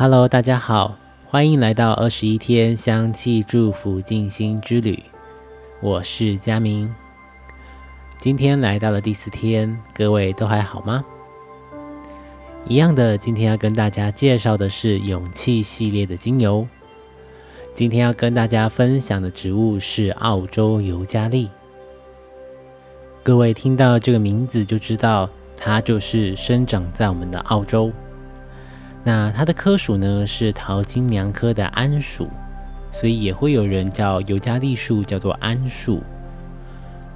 Hello，大家好，欢迎来到二十一天香气祝福静心之旅。我是佳明，今天来到了第四天，各位都还好吗？一样的，今天要跟大家介绍的是勇气系列的精油。今天要跟大家分享的植物是澳洲尤加利。各位听到这个名字就知道，它就是生长在我们的澳洲。那它的科属呢是桃金娘科的桉树，所以也会有人叫尤加利树叫做桉树。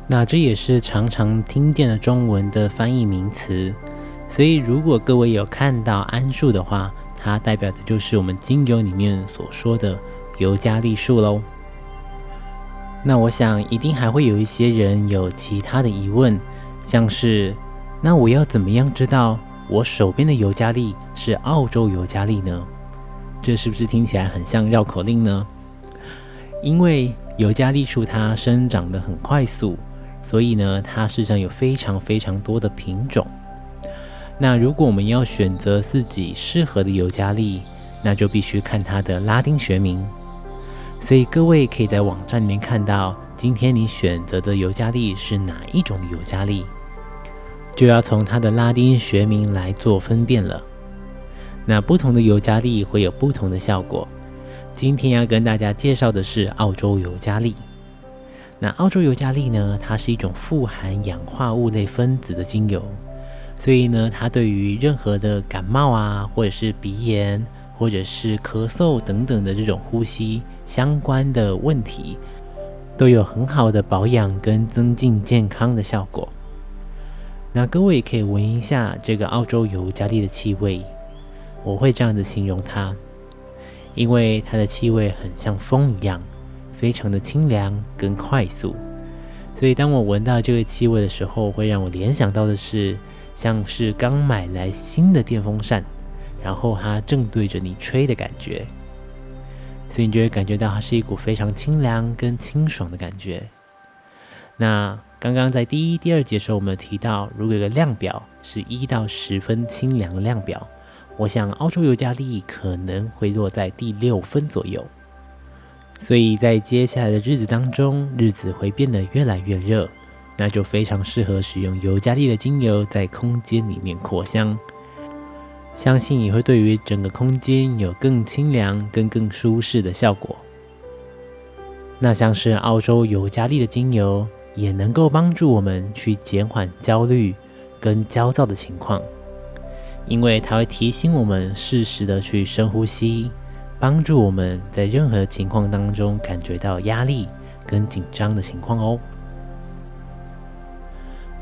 那这也是常常听见的中文的翻译名词。所以如果各位有看到桉树的话，它代表的就是我们精油里面所说的尤加利树喽。那我想一定还会有一些人有其他的疑问，像是那我要怎么样知道？我手边的尤加利是澳洲尤加利呢？这是不是听起来很像绕口令呢？因为尤加利树它生长得很快速，所以呢，它事实上有非常非常多的品种。那如果我们要选择自己适合的尤加利，那就必须看它的拉丁学名。所以各位可以在网站里面看到，今天你选择的尤加利是哪一种的尤加利。就要从它的拉丁学名来做分辨了。那不同的尤加利会有不同的效果。今天要跟大家介绍的是澳洲尤加利。那澳洲尤加利呢，它是一种富含氧化物类分子的精油，所以呢，它对于任何的感冒啊，或者是鼻炎，或者是咳嗽等等的这种呼吸相关的问题，都有很好的保养跟增进健康的效果。那各位也可以闻一下这个澳洲尤加利的气味，我会这样子形容它，因为它的气味很像风一样，非常的清凉跟快速，所以当我闻到这个气味的时候，会让我联想到的是像是刚买来新的电风扇，然后它正对着你吹的感觉，所以你就会感觉到它是一股非常清凉跟清爽的感觉。那刚刚在第一、第二节时候，我们提到，如果有个量表是一到十分清凉的量表，我想澳洲尤加利可能会落在第六分左右。所以在接下来的日子当中，日子会变得越来越热，那就非常适合使用尤加利的精油在空间里面扩香，相信也会对于整个空间有更清凉、跟更舒适的效果。那像是澳洲尤加利的精油。也能够帮助我们去减缓焦虑跟焦躁的情况，因为它会提醒我们适时的去深呼吸，帮助我们在任何情况当中感觉到压力跟紧张的情况哦。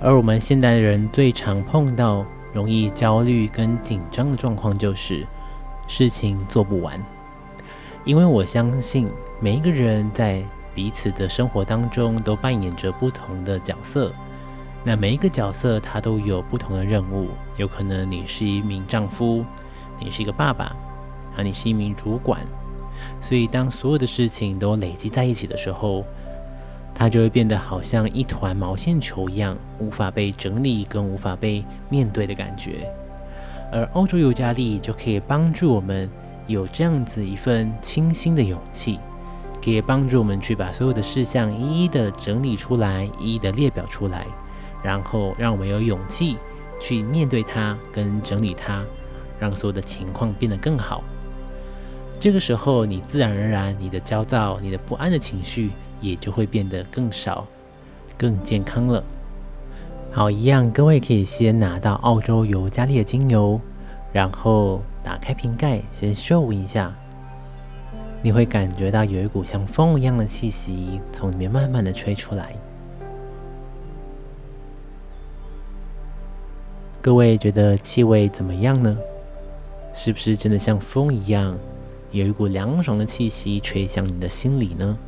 而我们现代人最常碰到容易焦虑跟紧张的状况，就是事情做不完，因为我相信每一个人在。彼此的生活当中都扮演着不同的角色，那每一个角色他都有不同的任务。有可能你是一名丈夫，你是一个爸爸，啊，你是一名主管。所以当所有的事情都累积在一起的时候，它就会变得好像一团毛线球一样，无法被整理跟无法被面对的感觉。而欧洲尤加利就可以帮助我们有这样子一份清新的勇气。可以帮助我们去把所有的事项一一的整理出来，一一的列表出来，然后让我们有勇气去面对它跟整理它，让所有的情况变得更好。这个时候，你自然而然，你的焦躁、你的不安的情绪也就会变得更少、更健康了。好，一样，各位可以先拿到澳洲尤加利的精油，然后打开瓶盖，先嗅一下。你会感觉到有一股像风一样的气息从里面慢慢的吹出来。各位觉得气味怎么样呢？是不是真的像风一样，有一股凉爽的气息吹向你的心里呢？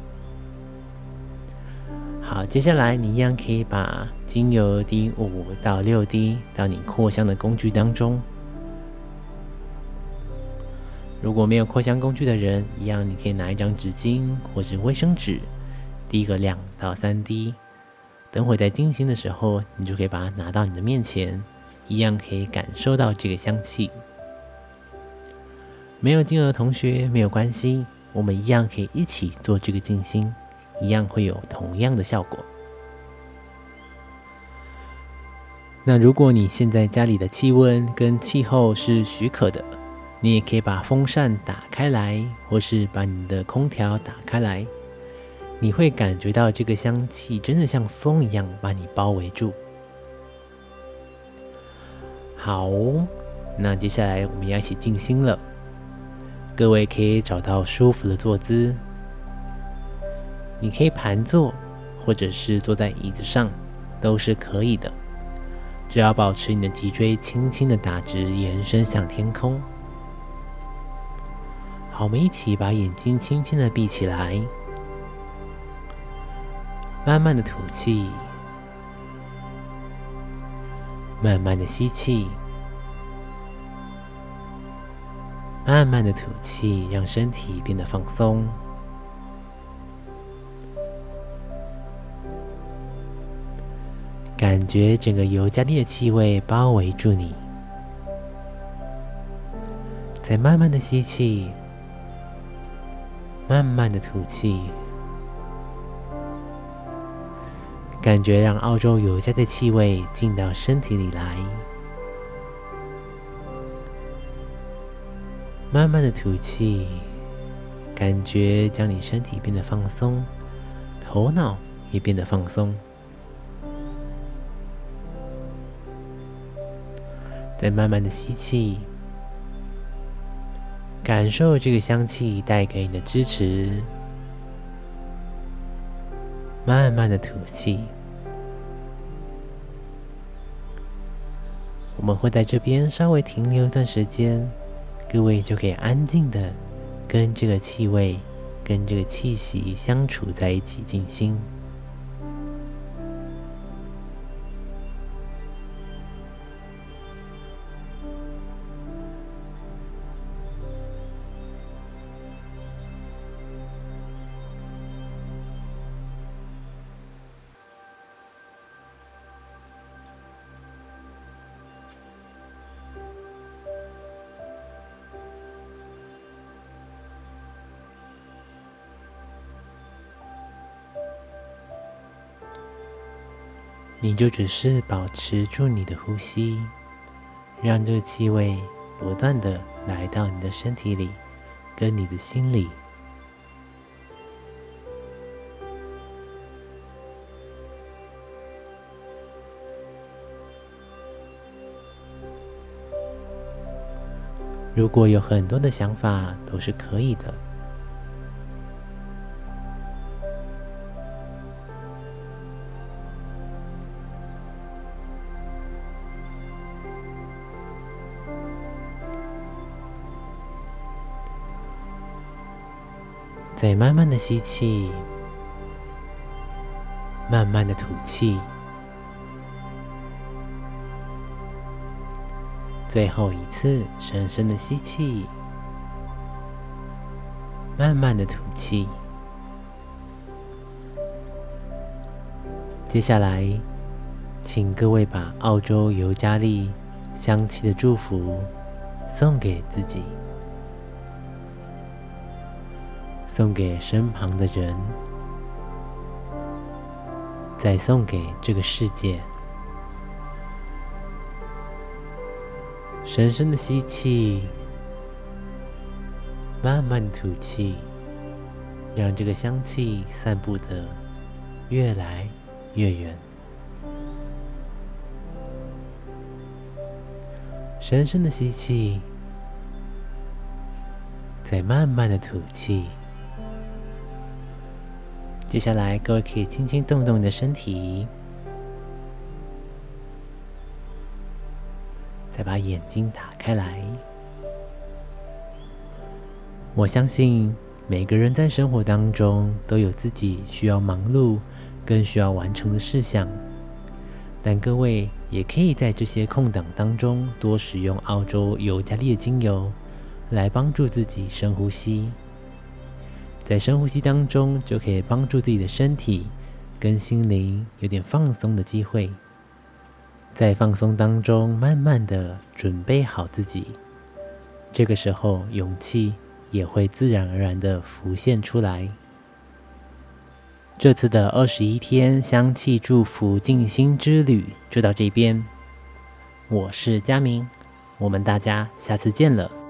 好，接下来你一样可以把精油滴五到六滴到你扩香的工具当中。如果没有扩香工具的人，一样你可以拿一张纸巾或者卫生纸，滴个两到三滴。等会在进行的时候，你就可以把它拿到你的面前，一样可以感受到这个香气。没有精油的同学没有关系，我们一样可以一起做这个静心，一样会有同样的效果。那如果你现在家里的气温跟气候是许可的，你也可以把风扇打开来，或是把你的空调打开来，你会感觉到这个香气真的像风一样把你包围住。好，那接下来我们要一起静心了。各位可以找到舒服的坐姿，你可以盘坐，或者是坐在椅子上，都是可以的。只要保持你的脊椎轻轻的打直，延伸向天空。我们一起把眼睛轻轻的闭起来，慢慢的吐气，慢慢的吸气，慢慢的吐气，让身体变得放松。感觉整个尤加利的气味包围住你，再慢慢的吸气，慢慢的吐气，感觉让澳洲尤加的气味进到身体里来，慢慢的吐气，感觉将你身体变得放松，头脑也变得放松。再慢慢的吸气，感受这个香气带给你的支持。慢慢的吐气，我们会在这边稍微停留一段时间，各位就可以安静的跟这个气味、跟这个气息相处在一起，静心。你就只是保持住你的呼吸，让这个气味不断的来到你的身体里，跟你的心里。如果有很多的想法，都是可以的。再慢慢的吸气，慢慢的吐气，最后一次深深的吸气，慢慢的吐气。接下来，请各位把澳洲尤加利香气的祝福送给自己。送给身旁的人，再送给这个世界。深深的吸气，慢慢吐气，让这个香气散布的越来越远。深深的吸气，再慢慢的吐气。接下来，各位可以轻轻动动你的身体，再把眼睛打开来。我相信每个人在生活当中都有自己需要忙碌、更需要完成的事项，但各位也可以在这些空档当中多使用澳洲尤加利的精油，来帮助自己深呼吸。在深呼吸当中，就可以帮助自己的身体跟心灵有点放松的机会。在放松当中，慢慢的准备好自己，这个时候勇气也会自然而然的浮现出来。这次的二十一天香气祝福静心之旅就到这边，我是佳明，我们大家下次见了。